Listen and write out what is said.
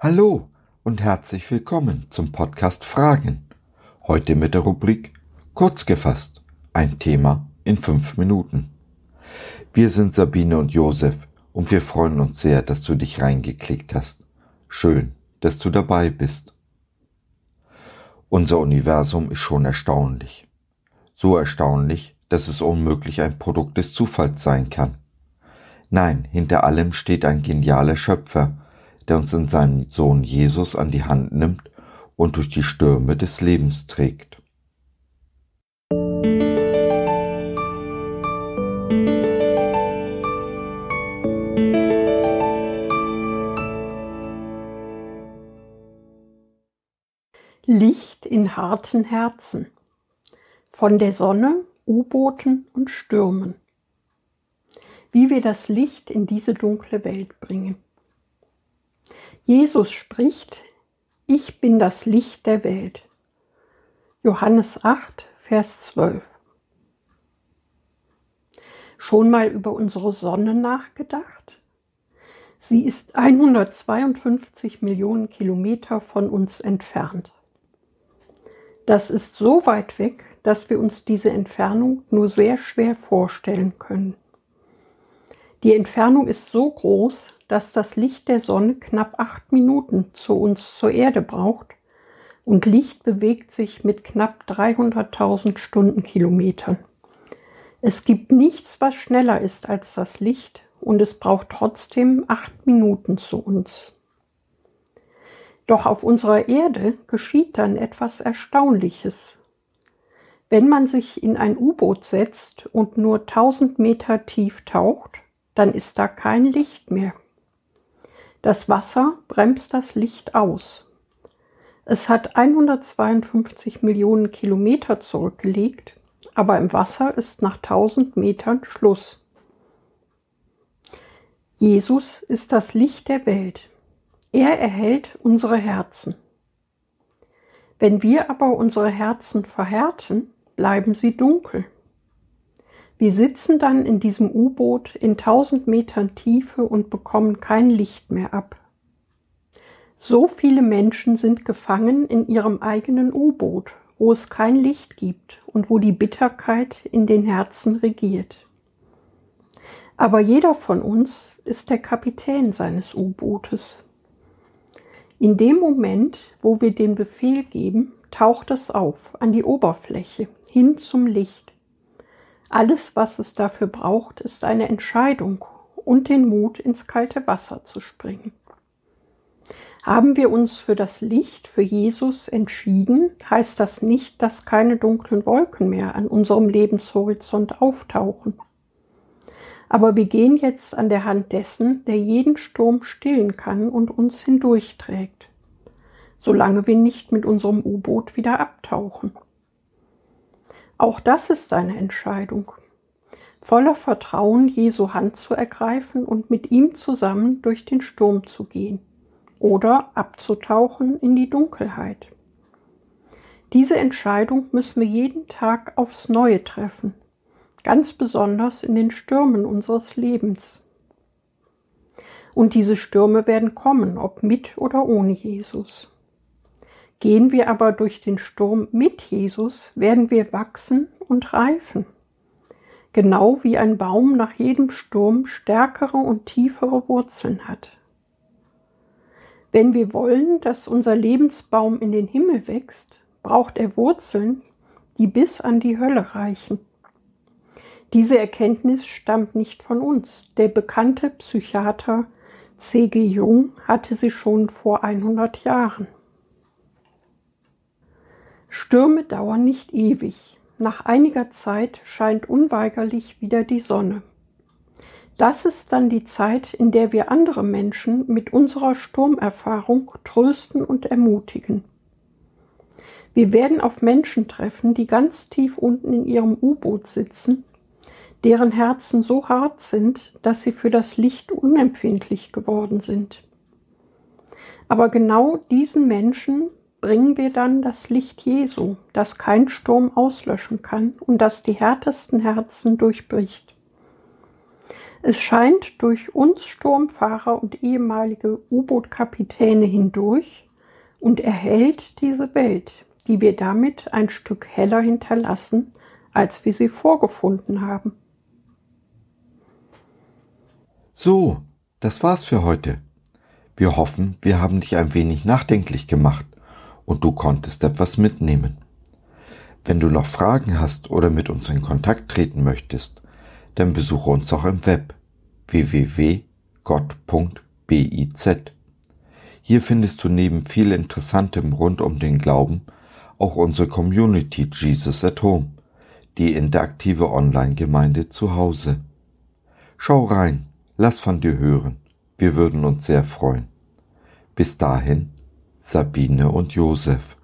Hallo und herzlich willkommen zum Podcast Fragen. Heute mit der Rubrik Kurz gefasst, ein Thema in fünf Minuten. Wir sind Sabine und Josef und wir freuen uns sehr, dass du dich reingeklickt hast. Schön, dass du dabei bist. Unser Universum ist schon erstaunlich. So erstaunlich, dass es unmöglich ein Produkt des Zufalls sein kann. Nein, hinter allem steht ein genialer Schöpfer, der uns in seinem Sohn Jesus an die Hand nimmt und durch die Stürme des Lebens trägt. Licht in harten Herzen von der Sonne, U-Booten und Stürmen. Wie wir das Licht in diese dunkle Welt bringen. Jesus spricht, ich bin das Licht der Welt. Johannes 8, Vers 12. Schon mal über unsere Sonne nachgedacht? Sie ist 152 Millionen Kilometer von uns entfernt. Das ist so weit weg, dass wir uns diese Entfernung nur sehr schwer vorstellen können. Die Entfernung ist so groß, dass das Licht der Sonne knapp acht Minuten zu uns zur Erde braucht und Licht bewegt sich mit knapp 300.000 Stundenkilometern. Es gibt nichts, was schneller ist als das Licht und es braucht trotzdem acht Minuten zu uns. Doch auf unserer Erde geschieht dann etwas Erstaunliches. Wenn man sich in ein U-Boot setzt und nur 1000 Meter tief taucht, dann ist da kein Licht mehr. Das Wasser bremst das Licht aus. Es hat 152 Millionen Kilometer zurückgelegt, aber im Wasser ist nach 1000 Metern Schluss. Jesus ist das Licht der Welt. Er erhält unsere Herzen. Wenn wir aber unsere Herzen verhärten, bleiben sie dunkel. Wir sitzen dann in diesem U-Boot in tausend Metern Tiefe und bekommen kein Licht mehr ab. So viele Menschen sind gefangen in ihrem eigenen U-Boot, wo es kein Licht gibt und wo die Bitterkeit in den Herzen regiert. Aber jeder von uns ist der Kapitän seines U-Bootes. In dem Moment, wo wir den Befehl geben, taucht es auf an die Oberfläche, hin zum Licht. Alles, was es dafür braucht, ist eine Entscheidung und den Mut, ins kalte Wasser zu springen. Haben wir uns für das Licht, für Jesus entschieden, heißt das nicht, dass keine dunklen Wolken mehr an unserem Lebenshorizont auftauchen. Aber wir gehen jetzt an der Hand dessen, der jeden Sturm stillen kann und uns hindurchträgt, solange wir nicht mit unserem U-Boot wieder abtauchen. Auch das ist eine Entscheidung. Voller Vertrauen Jesu Hand zu ergreifen und mit ihm zusammen durch den Sturm zu gehen oder abzutauchen in die Dunkelheit. Diese Entscheidung müssen wir jeden Tag aufs Neue treffen, ganz besonders in den Stürmen unseres Lebens. Und diese Stürme werden kommen, ob mit oder ohne Jesus. Gehen wir aber durch den Sturm mit Jesus, werden wir wachsen und reifen. Genau wie ein Baum nach jedem Sturm stärkere und tiefere Wurzeln hat. Wenn wir wollen, dass unser Lebensbaum in den Himmel wächst, braucht er Wurzeln, die bis an die Hölle reichen. Diese Erkenntnis stammt nicht von uns. Der bekannte Psychiater C.G. Jung hatte sie schon vor 100 Jahren. Stürme dauern nicht ewig. Nach einiger Zeit scheint unweigerlich wieder die Sonne. Das ist dann die Zeit, in der wir andere Menschen mit unserer Sturmerfahrung trösten und ermutigen. Wir werden auf Menschen treffen, die ganz tief unten in ihrem U-Boot sitzen, deren Herzen so hart sind, dass sie für das Licht unempfindlich geworden sind. Aber genau diesen Menschen bringen wir dann das Licht Jesu, das kein Sturm auslöschen kann und das die härtesten Herzen durchbricht. Es scheint durch uns Sturmfahrer und ehemalige U-Boot-Kapitäne hindurch und erhält diese Welt, die wir damit ein Stück heller hinterlassen, als wir sie vorgefunden haben. So, das war's für heute. Wir hoffen, wir haben dich ein wenig nachdenklich gemacht und du konntest etwas mitnehmen. Wenn du noch Fragen hast oder mit uns in Kontakt treten möchtest, dann besuche uns doch im Web www.gott.biz. Hier findest du neben viel Interessantem rund um den Glauben auch unsere Community Jesus at Home, die interaktive Online-Gemeinde zu Hause. Schau rein, lass von dir hören, wir würden uns sehr freuen. Bis dahin, Sabine und Josef.